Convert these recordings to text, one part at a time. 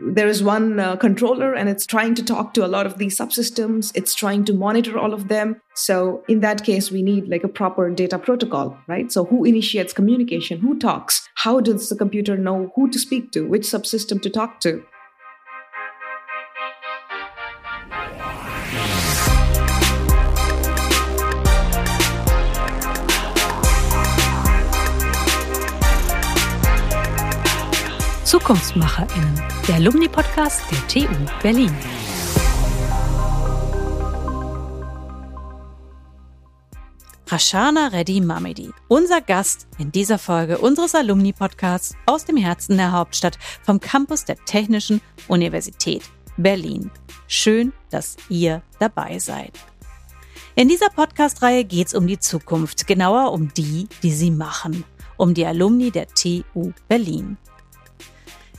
there is one uh, controller and it's trying to talk to a lot of these subsystems. It's trying to monitor all of them. So in that case we need like a proper data protocol right? So who initiates communication? Who talks? How does the computer know who to speak to? Which subsystem to talk to ZukunftsmacherInnen, der Alumni-Podcast der TU Berlin. Rashana Reddy Mamedi, unser Gast in dieser Folge unseres Alumni-Podcasts aus dem Herzen der Hauptstadt vom Campus der Technischen Universität Berlin. Schön, dass ihr dabei seid. In dieser Podcast-Reihe geht es um die Zukunft, genauer um die, die sie machen, um die Alumni der TU Berlin.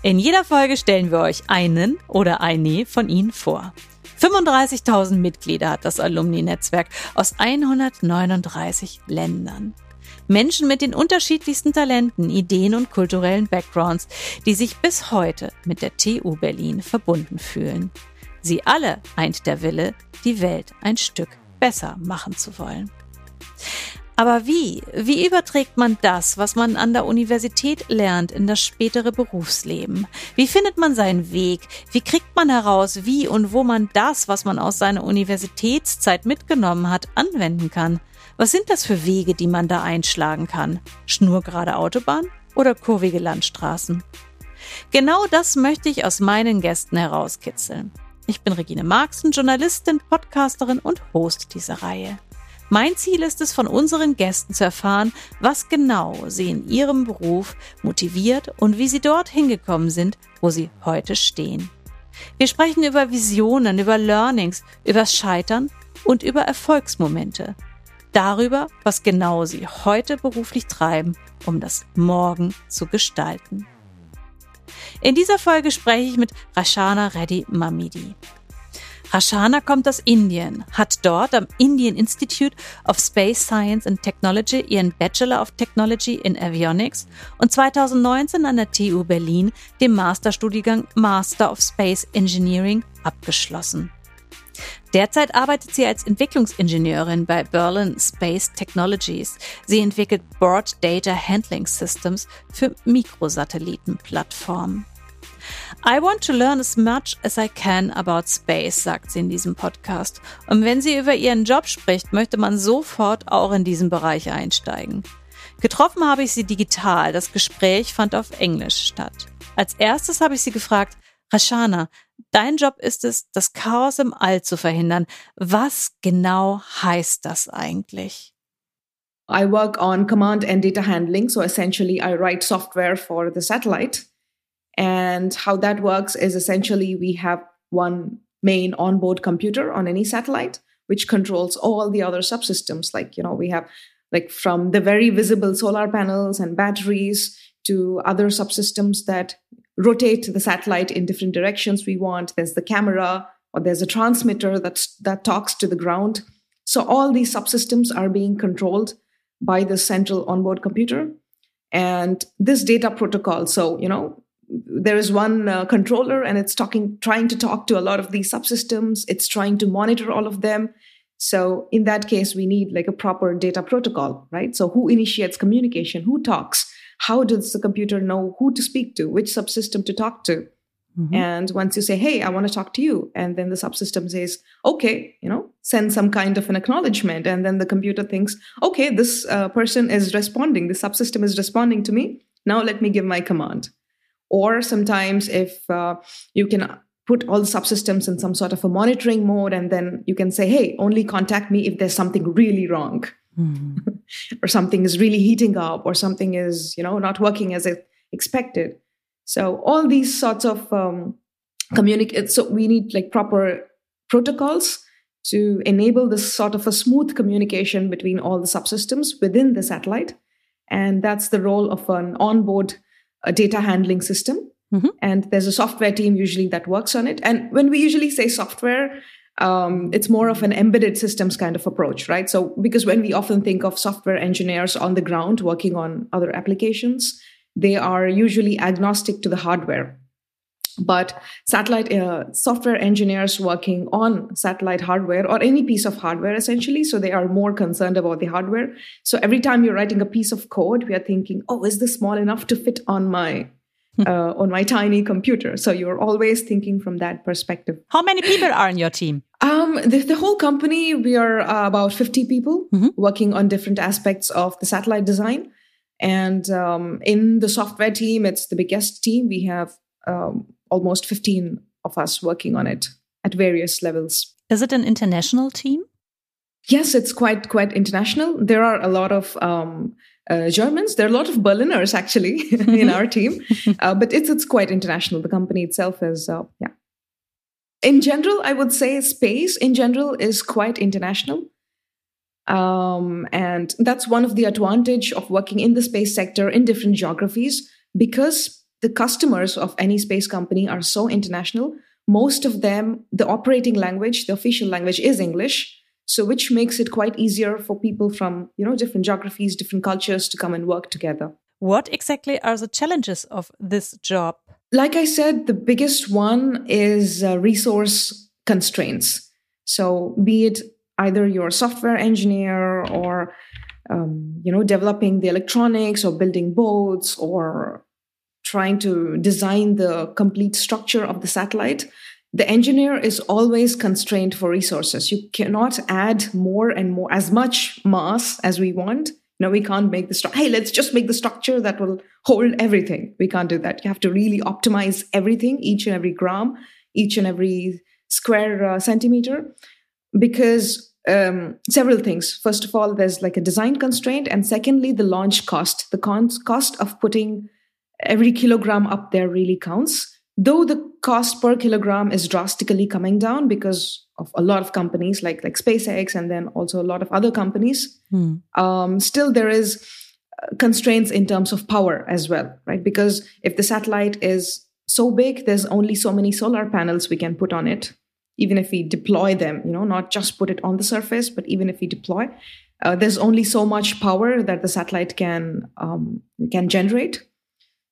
In jeder Folge stellen wir euch einen oder eine von ihnen vor. 35.000 Mitglieder hat das Alumni-Netzwerk aus 139 Ländern. Menschen mit den unterschiedlichsten Talenten, Ideen und kulturellen Backgrounds, die sich bis heute mit der TU Berlin verbunden fühlen. Sie alle eint der Wille, die Welt ein Stück besser machen zu wollen. Aber wie? Wie überträgt man das, was man an der Universität lernt, in das spätere Berufsleben? Wie findet man seinen Weg? Wie kriegt man heraus, wie und wo man das, was man aus seiner Universitätszeit mitgenommen hat, anwenden kann? Was sind das für Wege, die man da einschlagen kann? Schnurgerade Autobahn oder kurvige Landstraßen? Genau das möchte ich aus meinen Gästen herauskitzeln. Ich bin Regine Marxen, Journalistin, Podcasterin und Host dieser Reihe. Mein Ziel ist es, von unseren Gästen zu erfahren, was genau sie in ihrem Beruf motiviert und wie sie dorthin gekommen sind, wo sie heute stehen. Wir sprechen über Visionen, über Learnings, übers Scheitern und über Erfolgsmomente. Darüber, was genau sie heute beruflich treiben, um das Morgen zu gestalten. In dieser Folge spreche ich mit Rashana Reddy Mamidi. Rashana kommt aus Indien, hat dort am Indian Institute of Space Science and Technology ihren Bachelor of Technology in Avionics und 2019 an der TU Berlin den Masterstudiengang Master of Space Engineering abgeschlossen. Derzeit arbeitet sie als Entwicklungsingenieurin bei Berlin Space Technologies. Sie entwickelt Board Data Handling Systems für Mikrosatellitenplattformen. I want to learn as much as I can about space, sagt sie in diesem Podcast. Und wenn sie über ihren Job spricht, möchte man sofort auch in diesen Bereich einsteigen. Getroffen habe ich sie digital. Das Gespräch fand auf Englisch statt. Als erstes habe ich sie gefragt, Rashana, dein Job ist es, das Chaos im All zu verhindern. Was genau heißt das eigentlich? I work on command and data handling. So essentially, I write software for the satellite. And how that works is essentially we have one main onboard computer on any satellite, which controls all the other subsystems. Like, you know, we have like from the very visible solar panels and batteries to other subsystems that rotate the satellite in different directions we want. There's the camera or there's a transmitter that's, that talks to the ground. So all these subsystems are being controlled by the central onboard computer. And this data protocol, so, you know, there is one uh, controller and it's talking trying to talk to a lot of these subsystems. It's trying to monitor all of them. So in that case we need like a proper data protocol right? So who initiates communication? Who talks? How does the computer know who to speak to? Which subsystem to talk to? Mm-hmm. and once you say hey i want to talk to you and then the subsystem says okay you know send some kind of an acknowledgement. And then the computer thinks okay this uh, person is responding. The subsystem is responding to me. Now let me give my command or sometimes if uh, you can put all the subsystems in some sort of a monitoring mode and then you can say hey only contact me if there's something really wrong mm-hmm. or something is really heating up or something is you know not working as expected so all these sorts of um, communicate so we need like proper protocols to enable this sort of a smooth communication between all the subsystems within the satellite and that's the role of an onboard a data handling system. Mm-hmm. And there's a software team usually that works on it. And when we usually say software, um, it's more of an embedded systems kind of approach, right? So, because when we often think of software engineers on the ground working on other applications, they are usually agnostic to the hardware. But satellite uh, software engineers working on satellite hardware or any piece of hardware essentially so they are more concerned about the hardware. So every time you're writing a piece of code we are thinking oh is this small enough to fit on my hmm. uh, on my tiny computer? So you're always thinking from that perspective. How many people are in your team? Um, the, the whole company we are uh, about 50 people mm-hmm. working on different aspects of the satellite design. And um, in the software team it's the biggest team. We have um, almost 15 of us working on it at various levels. Is it an international team? Yes, it's quite quite international. There are a lot of um, uh, Germans. There are a lot of Berliners actually in our team, uh, but it's it's quite international. The company itself is uh, yeah. In general, I would say space in general is quite international, um, and that's one of the advantage of working in the space sector in different geographies because the customers of any space company are so international. Most of them, the operating language, the official language is English. So which makes it quite easier for people from, you know, different geographies, different cultures to come and work together. What exactly are the challenges of this job? Like I said, the biggest one is uh, resource constraints. So be it either you're a software engineer or um, you know developing the electronics or building boats or trying to design the complete structure of the satellite, the engineer is always constrained for resources. You cannot add more and more, as much mass as we want. No, we can't make the structure. Hey, let's just make the structure that will hold everything. We can't do that. You have to really optimize everything, each and every gram, each and every square uh, centimeter, because um, several things. First of all, there's like a design constraint, and secondly, the launch cost, the cost of putting every kilogram up there really counts. Though the cost per kilogram is drastically coming down because of a lot of companies like like SpaceX and then also a lot of other companies, hmm. um, still there is uh, constraints in terms of power as well, right? Because if the satellite is so big, there's only so many solar panels we can put on it. Even if we deploy them, you know, not just put it on the surface, but even if we deploy, uh, there's only so much power that the satellite can um, can generate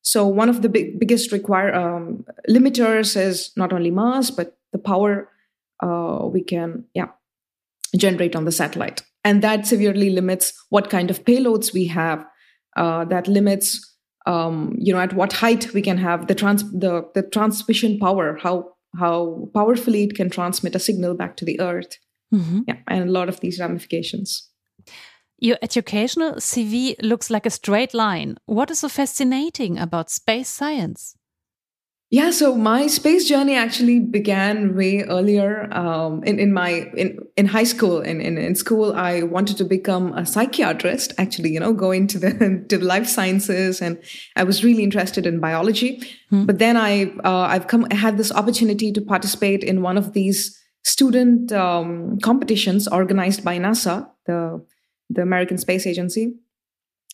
so one of the big, biggest require um, limiters is not only mass but the power uh, we can yeah generate on the satellite, and that severely limits what kind of payloads we have. Uh, that limits um, you know at what height we can have the trans the the transmission power how how powerfully it can transmit a signal back to the earth mm-hmm. yeah and a lot of these ramifications your educational CV looks like a straight line. What is so fascinating about space science? Yeah, so my space journey actually began way earlier. Um, in in my in in high school, in, in in school, I wanted to become a psychiatrist. Actually, you know, go into the to the life sciences, and I was really interested in biology. Hmm. But then I uh, I've come I had this opportunity to participate in one of these student um, competitions organized by NASA, the the American Space Agency.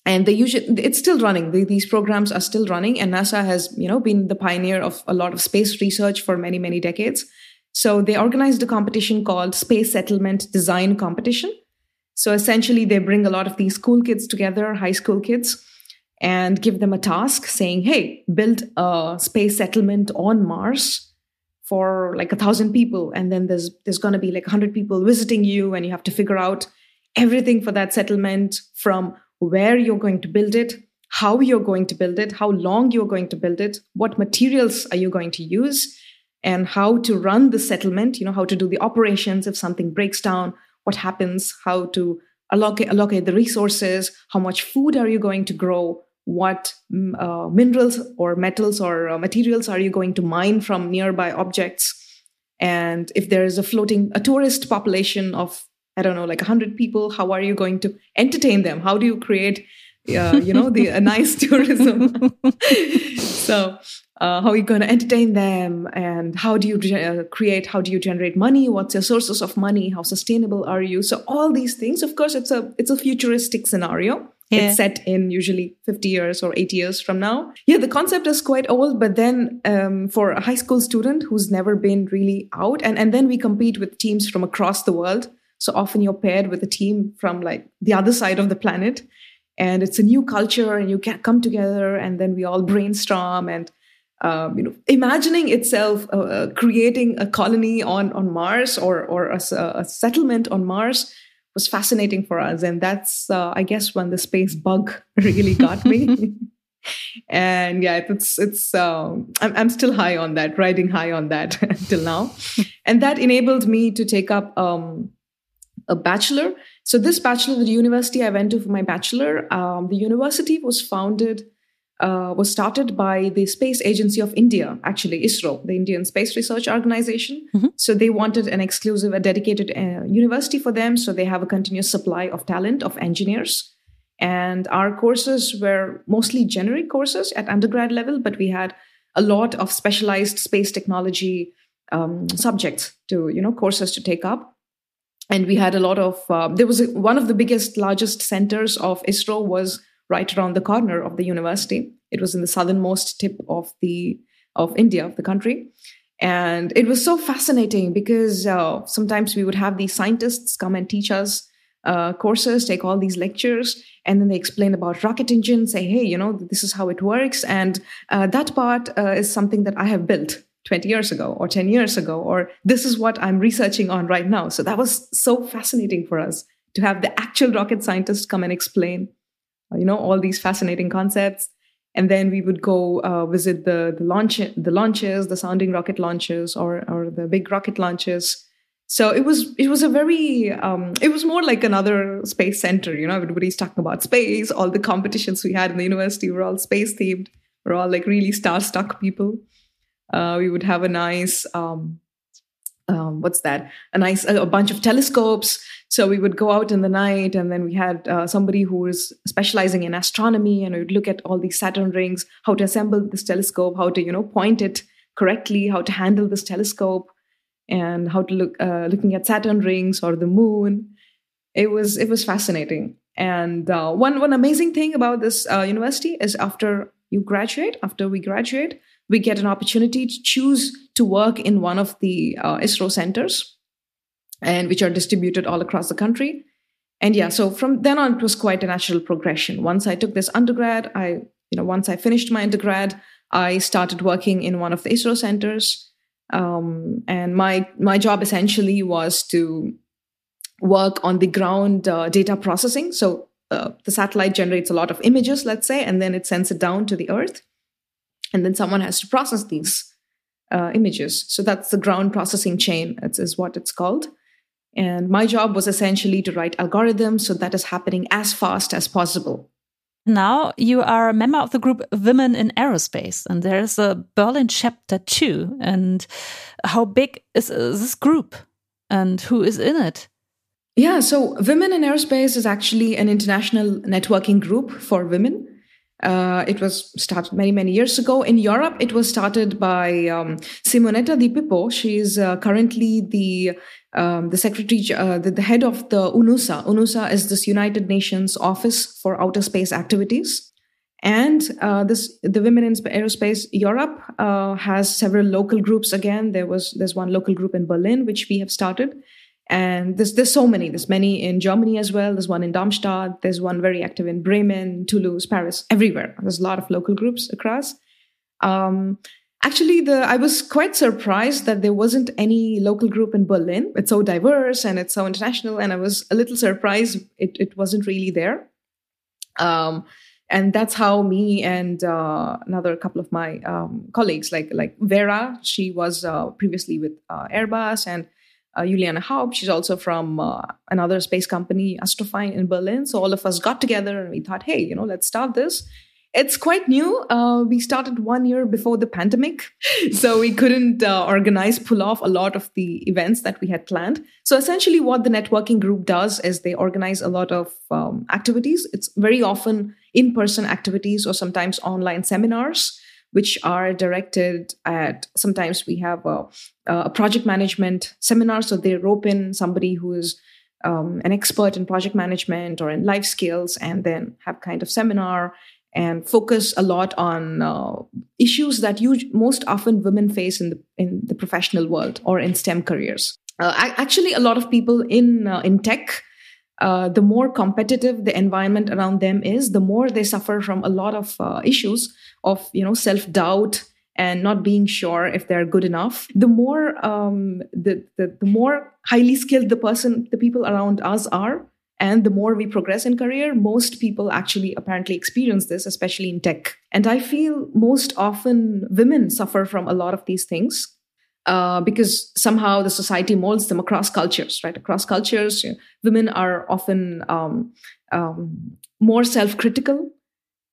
And they usually, it's still running. The, these programs are still running, and NASA has, you know, been the pioneer of a lot of space research for many, many decades. So they organized a competition called Space Settlement Design Competition. So essentially, they bring a lot of these school kids together, high school kids, and give them a task saying, hey, build a space settlement on Mars for like a thousand people. And then there's there's gonna be like a hundred people visiting you, and you have to figure out everything for that settlement from where you're going to build it, how you're going to build it, how long you're going to build it, what materials are you going to use, and how to run the settlement, you know, how to do the operations if something breaks down, what happens, how to allocate, allocate the resources, how much food are you going to grow, what mm, uh, minerals or metals or uh, materials are you going to mine from nearby objects and if there is a floating a tourist population of I don't know, like 100 people, how are you going to entertain them? How do you create, uh, you know, the a nice tourism? so, uh, how are you going to entertain them? And how do you uh, create, how do you generate money? What's your sources of money? How sustainable are you? So all these things, of course, it's a, it's a futuristic scenario. Yeah. It's set in usually 50 years or 80 years from now. Yeah, the concept is quite old, but then um, for a high school student who's never been really out, and, and then we compete with teams from across the world. So often you're paired with a team from like the other side of the planet. And it's a new culture, and you can come together, and then we all brainstorm and um, you know, imagining itself uh, uh, creating a colony on on Mars or or a, a, settlement on Mars was fascinating for us, and that's uh, I guess when the space bug really got me. and yeah, it's it's um, I'm I'm still high on that, riding high on that till now, and that enabled me to take up um, a bachelor. So this bachelor, the university I went to for my bachelor, um, the university was founded uh, was started by the Space Agency of India, actually ISRO, the Indian Space Research Organization. Mm-hmm. So they wanted an exclusive, a dedicated uh, university for them. So they have a continuous supply of talent of engineers. And our courses were mostly generic courses at undergrad level, but we had a lot of specialized space technology um, subjects to, you know, courses to take up. And we had a lot of, uh, there was a, one of the biggest, largest centers of ISRO was right around the corner of the university. It was in the southernmost tip of the of India, of the country. And it was so fascinating because uh, sometimes we would have these scientists come and teach us uh, courses, take all these lectures, and then they explain about rocket engine, say, hey, you know, this is how it works. And uh, that part uh, is something that I have built 20 years ago or 10 years ago, or this is what I'm researching on right now. So that was so fascinating for us to have the actual rocket scientists come and explain you know all these fascinating concepts. And then we would go uh, visit the the launch the launches the sounding rocket launches or or the big rocket launches. So it was it was a very um, it was more like another space center you know everybody's talking about space. All the competitions we had in the university were all space themed we're all like really star stuck people uh, we would have a nice um, um, what's that? A nice a bunch of telescopes. So we would go out in the night and then we had uh, somebody who was specializing in astronomy and we would look at all these saturn rings how to assemble this telescope how to you know point it correctly how to handle this telescope and how to look uh, looking at saturn rings or the moon. It was it was fascinating. And uh, one one amazing thing about this uh, university is after you graduate after we graduate we get an opportunity to choose to work in one of the uh, ISRO centers, and which are distributed all across the country. And yeah, so from then on, it was quite a natural progression. Once I took this undergrad, I, you know, once I finished my undergrad, I started working in one of the ISRO centers, um, and my my job essentially was to work on the ground uh, data processing. So uh, the satellite generates a lot of images, let's say, and then it sends it down to the Earth and then someone has to process these uh, images. So that's the ground processing chain, it's, is what it's called. And my job was essentially to write algorithms so that is happening as fast as possible. Now you are a member of the group Women in Aerospace, and there is a Berlin chapter too. And how big is this group, and who is in it? Yeah, so Women in Aerospace is actually an international networking group for women. Uh, it was started many, many years ago. In Europe, it was started by um, Simonetta Di Pippo. She is uh, currently the um, the secretary, uh, the, the, head of the UNOOSA. UNOOSA is this United Nations Office for Outer Space Activities. And uh, this, the Women in Aerospace Europe uh, has several local groups. Again, there was there's one local group in Berlin which we have started, and there's there's so many. There's many in Germany as well. There's one in Darmstadt. There's one very active in Bremen, Toulouse, Paris, everywhere. There's a lot of local groups across. Um, actually, the I was quite surprised that there wasn't any local group in Berlin. It's so diverse and it's so international, and I was a little surprised it it wasn't really there. Um, and that's how me and uh, another couple of my um, colleagues, like like Vera, she was uh, previously with uh, Airbus, and uh, Juliana Haupt. She's also from uh, another space company, Astrofein in Berlin. So all of us got together and we thought, hey, you know, let's start this. It's quite new. Uh, we started one year before the pandemic, so we couldn't uh, organize, pull off a lot of the events that we had planned. So essentially, what the networking group does is they organize a lot of um, activities. It's very often in-person activities or sometimes online seminars which are directed at sometimes we have a, a project management seminar. So they rope in somebody who is um, an expert in project management or in life skills and then have kind of seminar and focus a lot on uh, issues that you most often women face in the in the professional world or in STEM careers. Uh, actually, a lot of people in uh, in tech uh, the more competitive the environment around them is, the more they suffer from a lot of uh, issues of you know self doubt and not being sure if they're good enough. The more um, the, the the more highly skilled the person the people around us are and the more we progress in career most people actually apparently experience this especially in tech. And i feel most often women suffer from a lot of these things uh, because somehow the society molds them across cultures right? Across cultures you know, women are often um, um, more self-critical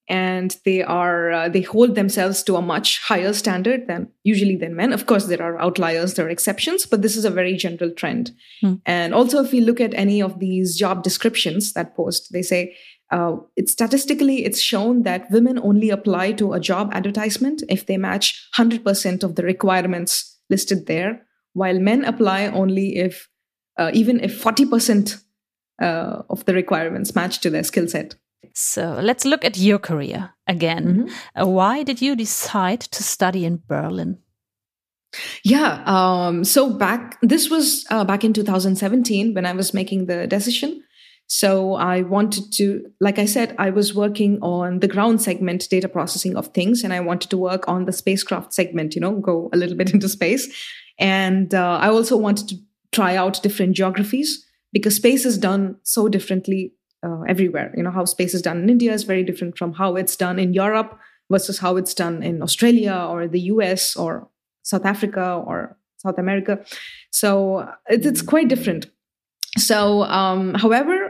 and they are uh, they hold themselves to a much higher standard than usually than men. Of course there are outliers there are exceptions but this is a very general trend. Mm. and also if we look at any of these job descriptions that post they say uh, it's statistically it's shown that women only apply to a job advertisement if they match 100% of the requirements listed there while men apply only if uh, even if 40% uh, of the requirements match to their skill set so let's look at your career again. Mm -hmm. uh, why did you decide to study in Berlin? Yeah, um, so back this was uh, back in 2017 when I was making the decision. So I wanted to, like I said, I was working on the ground segment data processing of things, and I wanted to work on the spacecraft segment. You know, go a little bit into space, and uh, I also wanted to try out different geographies because space is done so differently uh, everywhere. You know, how space is done in India is very different from how it's done in Europe versus how it's done in Australia or the US or South Africa or South America. So it's, it's quite different. So, um, however,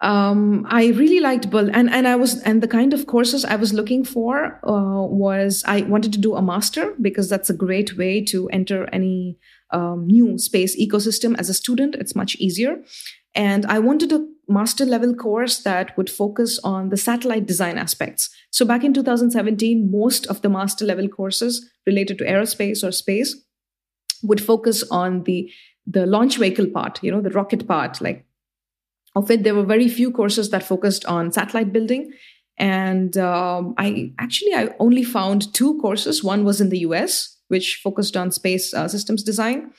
um, I really liked Bull, and and I was and the kind of courses I was looking for uh, was I wanted to do a master because that's a great way to enter any um, new space ecosystem as a student. It's much easier, and I wanted a master level course that would focus on the satellite design aspects. So back in 2017, most of the master level courses related to aerospace or space would focus on the the launch vehicle part, you know, the rocket part. Like of it, there were very few courses that focused on satellite building. And um, I actually I only found two courses. One was in the US, which focused on space uh, systems design,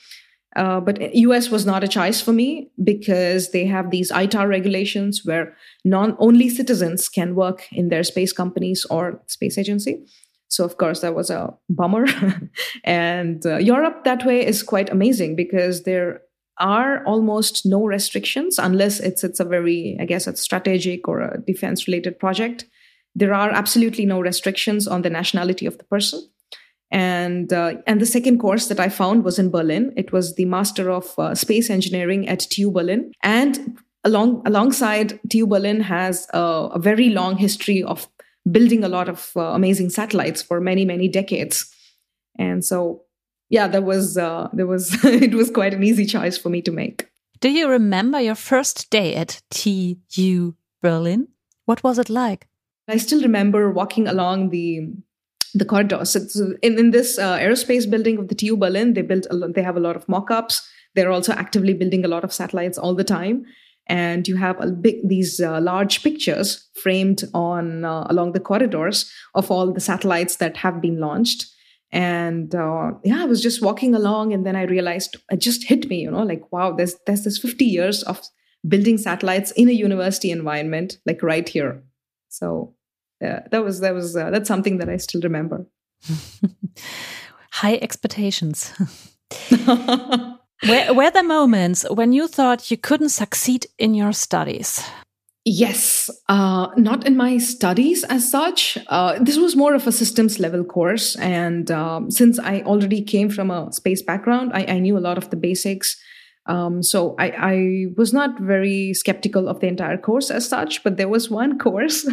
uh, but US was not a choice for me because they have these ITAR regulations where non only citizens can work in their space companies or space agency. So of course that was a bummer. and uh, Europe that way is quite amazing because there are almost no restrictions unless it's it's a very I guess it's strategic or a defense related project. There are absolutely no restrictions on the nationality of the person and uh, and the second course that I found was in Berlin. It was the Master of uh, Space Engineering at TU Berlin, and along alongside TU Berlin has a, a very long history of building a lot of uh, amazing satellites for many many decades, and so yeah, there was uh, there was it was quite an easy choice for me to make. Do you remember your first day at TU Berlin? What was it like? I still remember walking along the the corridors. So in, in this uh, aerospace building of the TU Berlin, they built a lot, they have a lot of mock-ups. They're also actively building a lot of satellites all the time. And you have a big these uh, large pictures framed on uh, along the corridors of all the satellites that have been launched. And uh, yeah, I was just walking along, and then I realized it just hit me, you know, like wow, there's there's this 50 years of building satellites in a university environment, like right here. So yeah, that was that was uh, that's something that I still remember. High expectations. were, were there moments when you thought you couldn't succeed in your studies? Yes, uh, not in my studies as such. Uh, this was more of a systems level course. And um, since I already came from a space background, I, I knew a lot of the basics. Um, so I, I, was not very skeptical of the entire course as such, but there was one course,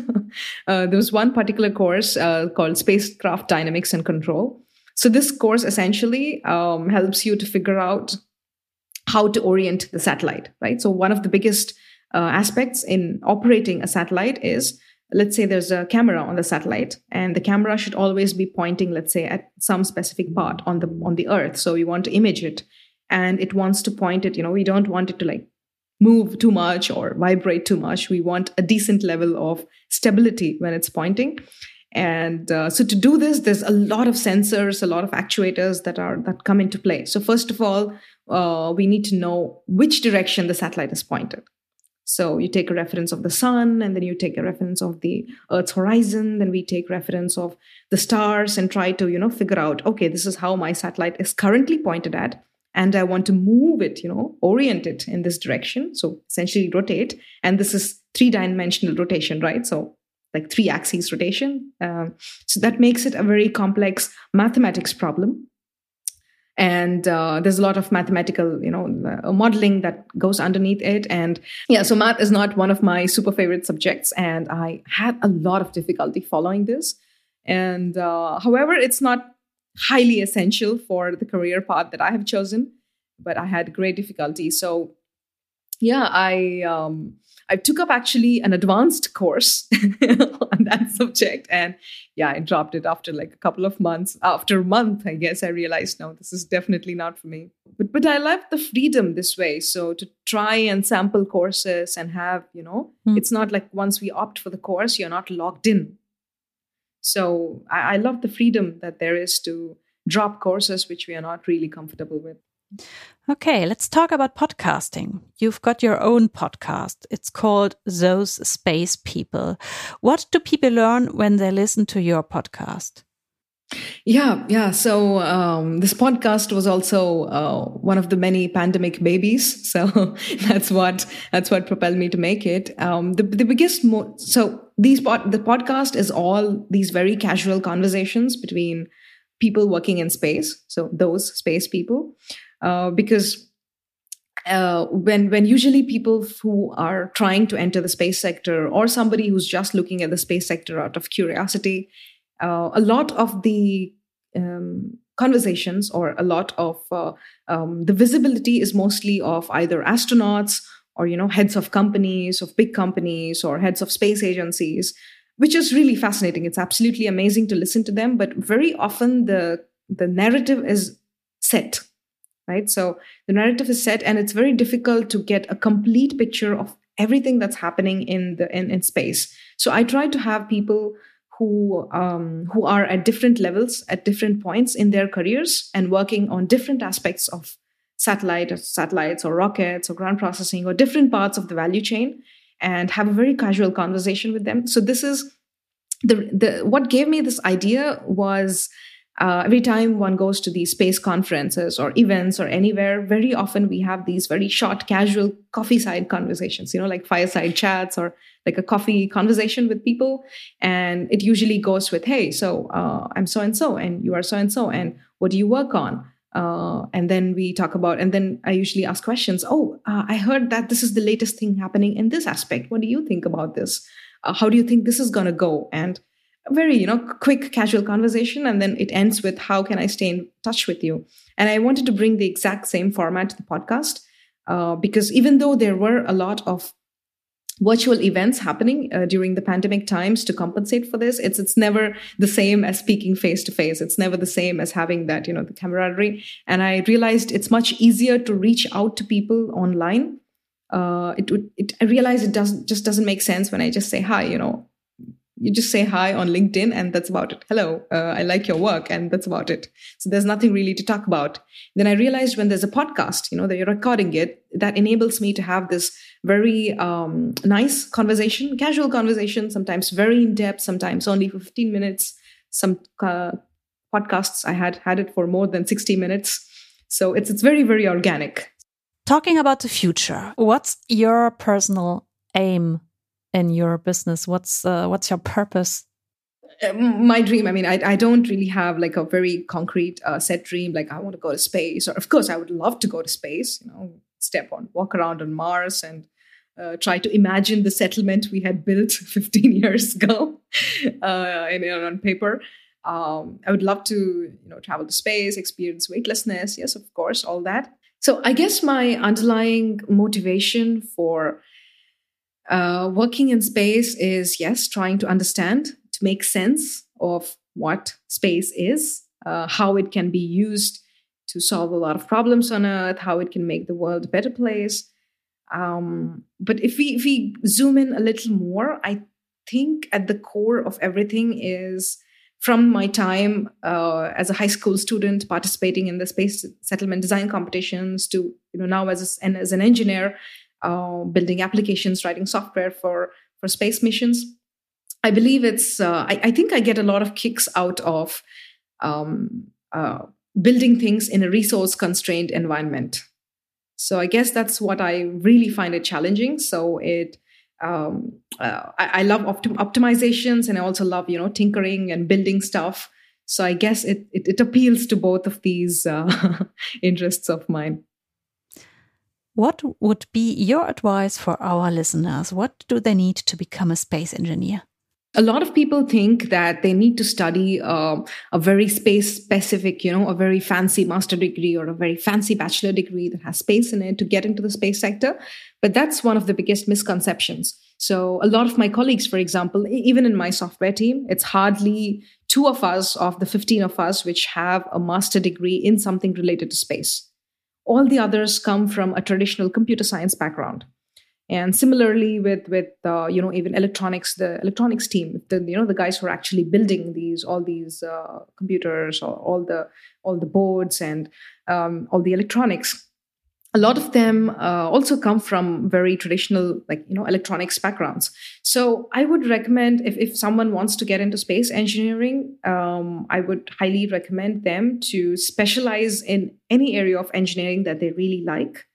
uh, there was one particular course uh, called Spacecraft Dynamics and Control. So this course essentially um, helps you to figure out how to orient the satellite, right? So one of the biggest uh, aspects in operating a satellite is let's say there's a camera on the satellite and the camera should always be pointing let's say at some specific part on the on the earth. So you want to image it and it wants to point it you know we don't want it to like move too much or vibrate too much. We want a decent level of stability when it's pointing. And uh, so to do this there's a lot of sensors a lot of actuators that are that come into play. So first of all uh, we need to know which direction the satellite is pointed So you take a reference of the sun, and then you take a reference of the Earth's horizon. Then we take reference of the stars and try to, you know, figure out, okay, this is how my satellite is currently pointed at. And I want to move it, you know, orient it in this direction. So essentially rotate. And this is three dimensional rotation, right? So like three axes rotation. Um, so that makes it a very complex mathematics problem and uh, there's a lot of mathematical you know uh, modeling that goes underneath it. And yeah so math is not one of my super favorite subjects. And i had a lot of difficulty following this. And uh, however it's not highly essential for the career path that i have chosen but i had great difficulty. So yeah i um, I took up actually an advanced course on that subject. And yeah, I dropped it after like a couple of months. After a month, I guess I realized, no, this is definitely not for me. But but I love the freedom this way. So to try and sample courses and have, you know, mm. it's not like once we opt for the course, you're not locked in. So I, I love the freedom that there is to drop courses which we are not really comfortable with. Okay, let's talk about podcasting. You've got your own podcast. It's called Those Space People. What do people learn when they listen to your podcast? Yeah, yeah. So um, this podcast was also uh, one of the many pandemic babies. So that's what that's what propelled me to make it. Um, the the biggest mo- so these pod- the podcast is all these very casual conversations between people working in space. So those space people uh, because uh, when when usually people who are trying to enter the space sector or somebody who's just looking at the space sector out of curiosity, uh, a lot of the um, conversations or a lot of uh, um, the visibility is mostly of either astronauts or you know heads of companies of big companies or heads of space agencies which is really fascinating. It's absolutely amazing to listen to them but very often the the narrative is set right? So the narrative is set, and it's very difficult to get a complete picture of everything that's happening in the in, in space. So I try to have people who um, who are at different levels at different points in their careers and working on different aspects of satellite or satellites or rockets or ground processing or different parts of the value chain and have a very casual conversation with them so this is the the what gave me this idea was uh, every time one goes to these space conferences or events or anywhere, very often we have these very short, casual coffee side conversations, you know, like fireside chats or like a coffee conversation with people. And it usually goes with, hey, so uh, I'm so and so, and you are so and so, and what do you work on? Uh, and then we talk about, and then I usually ask questions. Oh, uh, I heard that this is the latest thing happening in this aspect. What do you think about this? Uh, how do you think this is going to go? And very you know quick casual conversation and then it ends with how can i stay in touch with you? And i wanted to bring the exact same format to the podcast uh, because even though there were a lot of virtual events happening uh, during the pandemic times to compensate for this it's it's never the same as speaking face to face it's never the same as having that you know the camaraderie. And i realized it's much easier to reach out to people online. Uh, it would it, i realize it doesn't just doesn't make sense when i just say hi you know you just say hi on linkedin and that's about it. Hello uh, i like your work and that's about it. So there's nothing really to talk about. Then i realized when there's a podcast you know that you're recording it that enables me to have this very um, nice conversation casual conversation sometimes very in depth sometimes only for 15 minutes. Some uh, podcasts i had had it for more than 60 minutes. So it's it's very very organic. Talking about the future what's your personal aim in your business? What's uh, what's your purpose? Uh, my dream i mean i, I don't really have like a very concrete uh, set dream like i want to go to space or of course i would love to go to space you know step on walk around on mars and uh, try to imagine the settlement we had built 15 years ago uh, in, on paper um, i would love to you know travel to space experience weightlessness yes of course all that so i guess my underlying motivation for uh, working in space is, yes, trying to understand, to make sense of what space is, uh, how it can be used to solve a lot of problems on Earth, how it can make the world a better place. Um, but if we if we zoom in a little more, I think at the core of everything is from my time uh, as a high school student participating in the space settlement design competitions to you know now as a, and as an engineer uh, building applications, writing software for for space missions. I believe it's. Uh, I, I, think I get a lot of kicks out of um, uh, building things in a resource constrained environment. So I guess that's what I really find it challenging. So it. Um, uh, I, I, love optim- optimizations and I also love you know tinkering and building stuff. So I guess it it, it appeals to both of these uh, interests of mine. What would be your advice for our listeners? What do they need to become a space engineer? a lot of people think that they need to study uh, a very space specific you know a very fancy master degree or a very fancy bachelor degree that has space in it to get into the space sector but that's one of the biggest misconceptions so a lot of my colleagues for example even in my software team it's hardly two of us of the 15 of us which have a master degree in something related to space all the others come from a traditional computer science background. And similarly with with uh, you know even electronics the electronics team the you know the guys who are actually building these all these uh, computers or all the all the boards and um, all the electronics a lot of them uh, also come from very traditional like you know electronics backgrounds. So i would recommend if, if someone wants to get into space engineering um, i would highly recommend them to specialize in any area of engineering that they really like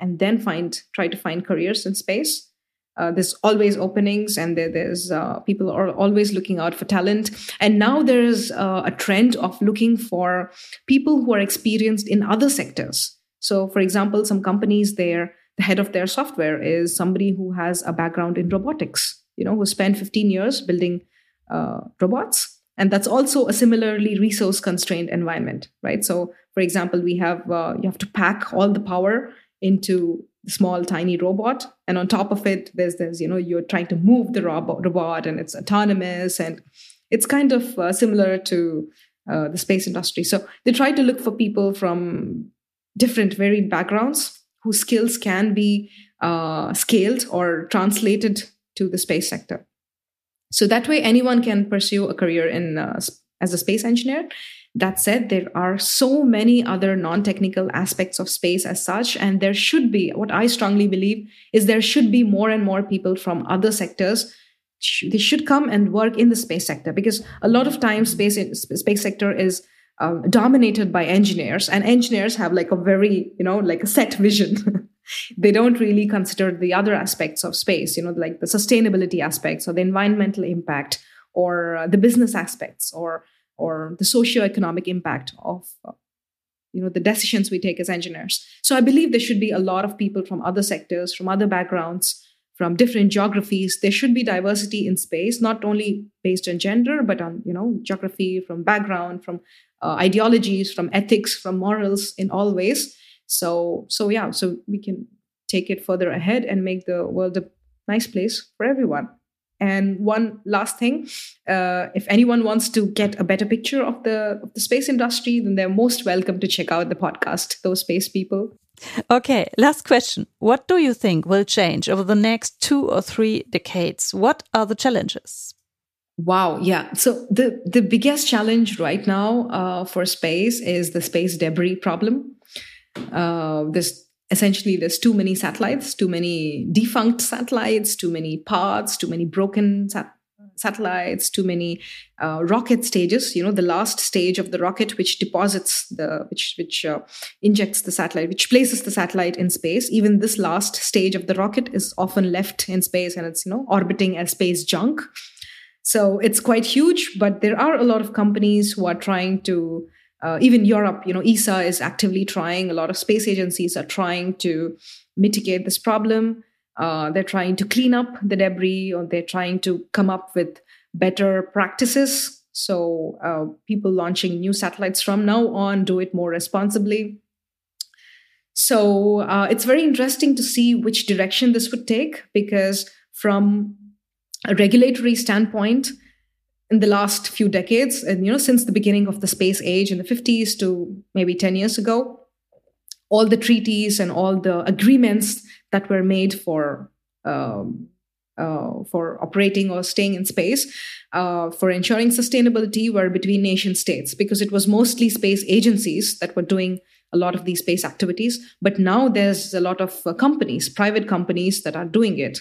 and then find try to find careers in space. Uh, there's always openings and there, there's uh, people are always looking out for talent. And now there's uh, a trend of looking for people who are experienced in other sectors so, for example, some companies there, the head of their software is somebody who has a background in robotics, you know, who spent 15 years building uh, robots. And that's also a similarly resource constrained environment, right? So, for example, we have uh, you have to pack all the power into small tiny robot and on top of it there's there's you know you're trying to move the robot robot and it's autonomous and it's kind of uh, similar to uh, the space industry so they try to look for people from different varied backgrounds whose skills can be uh, scaled or translated to the space sector. So that way anyone can pursue a career in uh, as a space engineer. That said there are so many other non-technical aspects of space as such and there should be what i strongly believe is there should be more and more people from other sectors they should come and work in the space sector because a lot of times space space sector is um, dominated by engineers and engineers have like a very you know like a set vision. They don't really consider the other aspects of space you know like the sustainability aspects or the environmental impact or uh, the business aspects or or the socio-economic impact of uh, you know the decisions we take as engineers. So i believe there should be a lot of people from other sectors from other backgrounds from different geographies. There should be diversity in space not only based on gender but on you know geography from background from uh, ideologies, from ethics, from morals in all ways. So, so yeah, so we can take it further ahead and make the world a nice place for everyone. And one last thing, uh, if anyone wants to get a better picture of the of the space industry, then they're most welcome to check out the podcast, Those Space People. Okay, last question. What do you think will change over the next two or three decades? What are the challenges? Wow. Yeah. So the, the biggest challenge right now uh, for space is the space debris problem. Uh, there's essentially there's too many satellites, too many defunct satellites, too many parts, too many broken sat- satellites, too many uh, rocket stages. You know, the last stage of the rocket, which deposits the, which which uh, injects the satellite, which places the satellite in space. Even this last stage of the rocket is often left in space, and it's you know orbiting as space junk. So it's quite huge, but there are a lot of companies who are trying to, uh, even Europe, you know, ESA is actively trying, a lot of space agencies are trying to mitigate this problem. Uh, they're trying to clean up the debris or they're trying to come up with better practices. So uh, people launching new satellites from now on do it more responsibly. So uh, it's very interesting to see which direction this would take because from a regulatory standpoint in the last few decades and you know since the beginning of the space age in the 50s to maybe 10 years ago all the treaties and all the agreements that were made for um, uh, for operating or staying in space uh, for ensuring sustainability were between nation states because it was mostly space agencies that were doing a lot of these space activities. But now there's a lot of uh, companies, private companies that are doing it,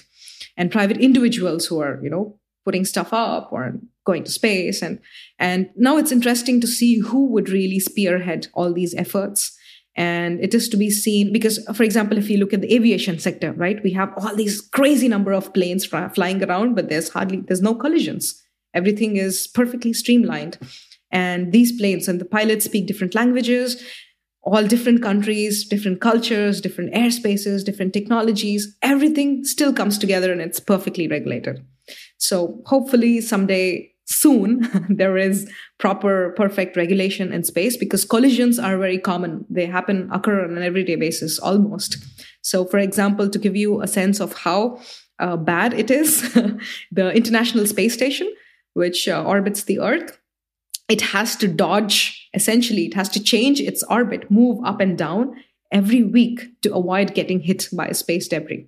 and private individuals who are, you know, putting stuff up or going to space. And and now it's interesting to see who would really spearhead all these efforts. And it is to be seen because, for example, if you look at the aviation sector, right, we have all these crazy number of planes flying around, but there's hardly there's no collisions. Everything is perfectly streamlined. And these planes and the pilots speak different languages all different countries, different cultures, different airspaces, different technologies. Everything still comes together and it's perfectly regulated. So hopefully someday soon there is proper perfect regulation in space because collisions are very common they happen occur on an everyday basis almost so for example to give you a sense of how uh, bad it is the international space station which uh, orbits the earth it has to dodge essentially it has to change its orbit move up and down every week to avoid getting hit by space debris.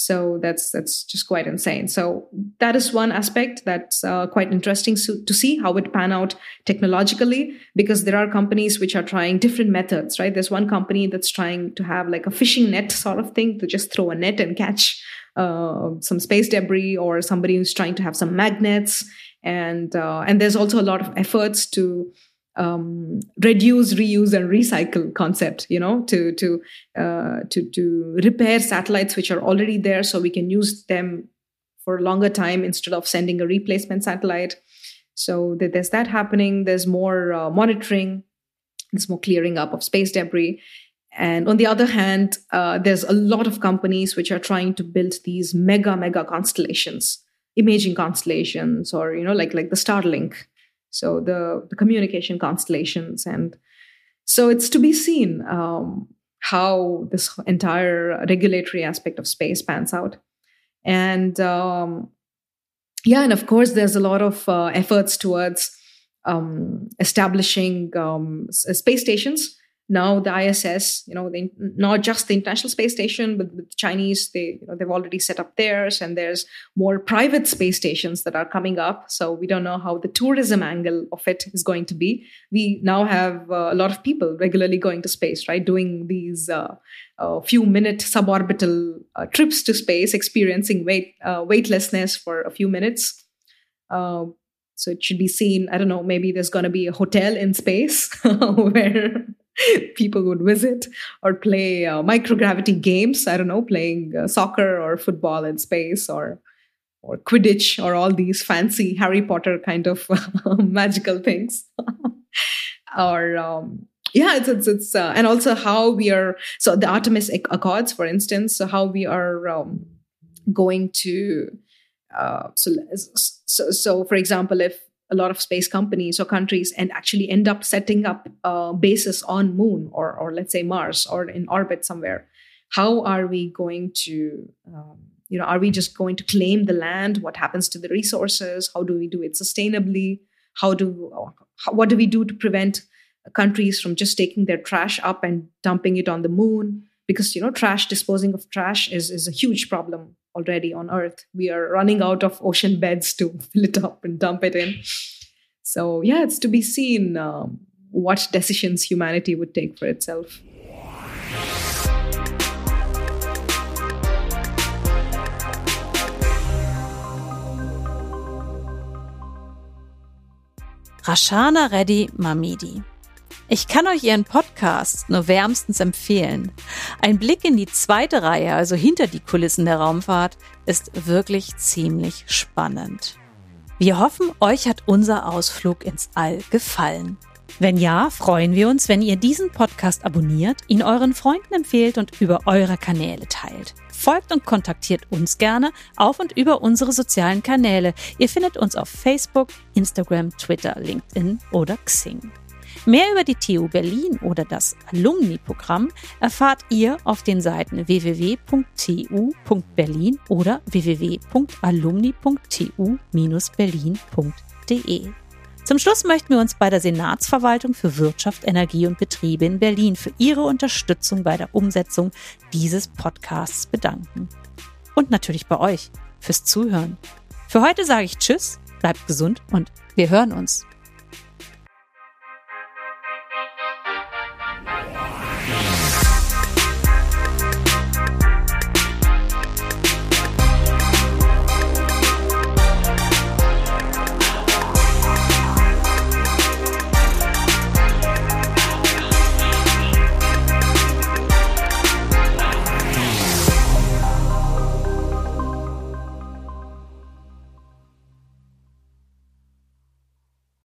So that's that's just quite insane. So that is one aspect that's uh, quite interesting so, to see how it pan out technologically because there are companies which are trying different methods right? There's one company that's trying to have like a fishing net sort of thing to just throw a net and catch uh, some space debris or somebody who's trying to have some magnets. And uh, and there's also a lot of efforts to um, reduce, reuse, and recycle concept. You know, to to uh, to to repair satellites which are already there, so we can use them for a longer time instead of sending a replacement satellite. So there's that happening. There's more uh, monitoring. There's more clearing up of space debris. And on the other hand, uh, there's a lot of companies which are trying to build these mega, mega constellations imaging constellations or you know like like the starlink so the, the communication constellations and so it's to be seen um, how this entire regulatory aspect of space pans out. And um, yeah and of course there's a lot of uh, efforts towards um, establishing um, space stations now the ISS, you know, they, not just the International Space Station, but the Chinese, they you know they've already set up theirs, and there's more private space stations that are coming up. So we don't know how the tourism angle of it is going to be. We now have uh, a lot of people regularly going to space, right, doing these uh, uh, few minute suborbital trips to space, experiencing weight uh, weightlessness for a few minutes. Uh, so it should be seen. I don't know. Maybe there's going to be a hotel in space where people would visit or play uh, microgravity games. I don't know, playing uh, soccer or football in space or or Quidditch or all these fancy Harry Potter kind of magical things. or um, yeah, it's it's, it's uh, and also how we are. So the Artemis Accords, for instance, so how we are um, going to. Uh, so, so, so, for example, if a lot of space companies or countries and actually end up setting up uh, bases on moon or, or let's say mars or in orbit somewhere. How are we going to um, you know are we just going to claim the land? What happens to the resources? How do we do it sustainably? How do how, what do we do to prevent countries from just taking their trash up and dumping it on the moon? Because you know trash disposing of trash is is a huge problem already on Earth. We are running out of ocean beds to fill it up and dump it in. So, yeah, it's to be seen um, what decisions humanity would take for itself. Rashana Reddy Mamidi ich kann euch ihren Podcast nur wärmstens empfehlen. Ein Blick in die zweite Reihe, also hinter die Kulissen der Raumfahrt, ist wirklich ziemlich spannend. Wir hoffen, euch hat unser Ausflug ins All gefallen. Wenn ja, freuen wir uns, wenn ihr diesen Podcast abonniert, ihn euren Freunden empfehlt und über eure Kanäle teilt. Folgt und kontaktiert uns gerne auf und über unsere sozialen Kanäle. Ihr findet uns auf Facebook, Instagram, Twitter, LinkedIn oder Xing. Mehr über die TU Berlin oder das Alumni-Programm erfahrt ihr auf den Seiten www.tu.berlin oder www.alumni.tu-berlin.de. Zum Schluss möchten wir uns bei der Senatsverwaltung für Wirtschaft, Energie und Betriebe in Berlin für ihre Unterstützung bei der Umsetzung dieses Podcasts bedanken. Und natürlich bei euch fürs Zuhören. Für heute sage ich Tschüss, bleibt gesund und wir hören uns. Podcast.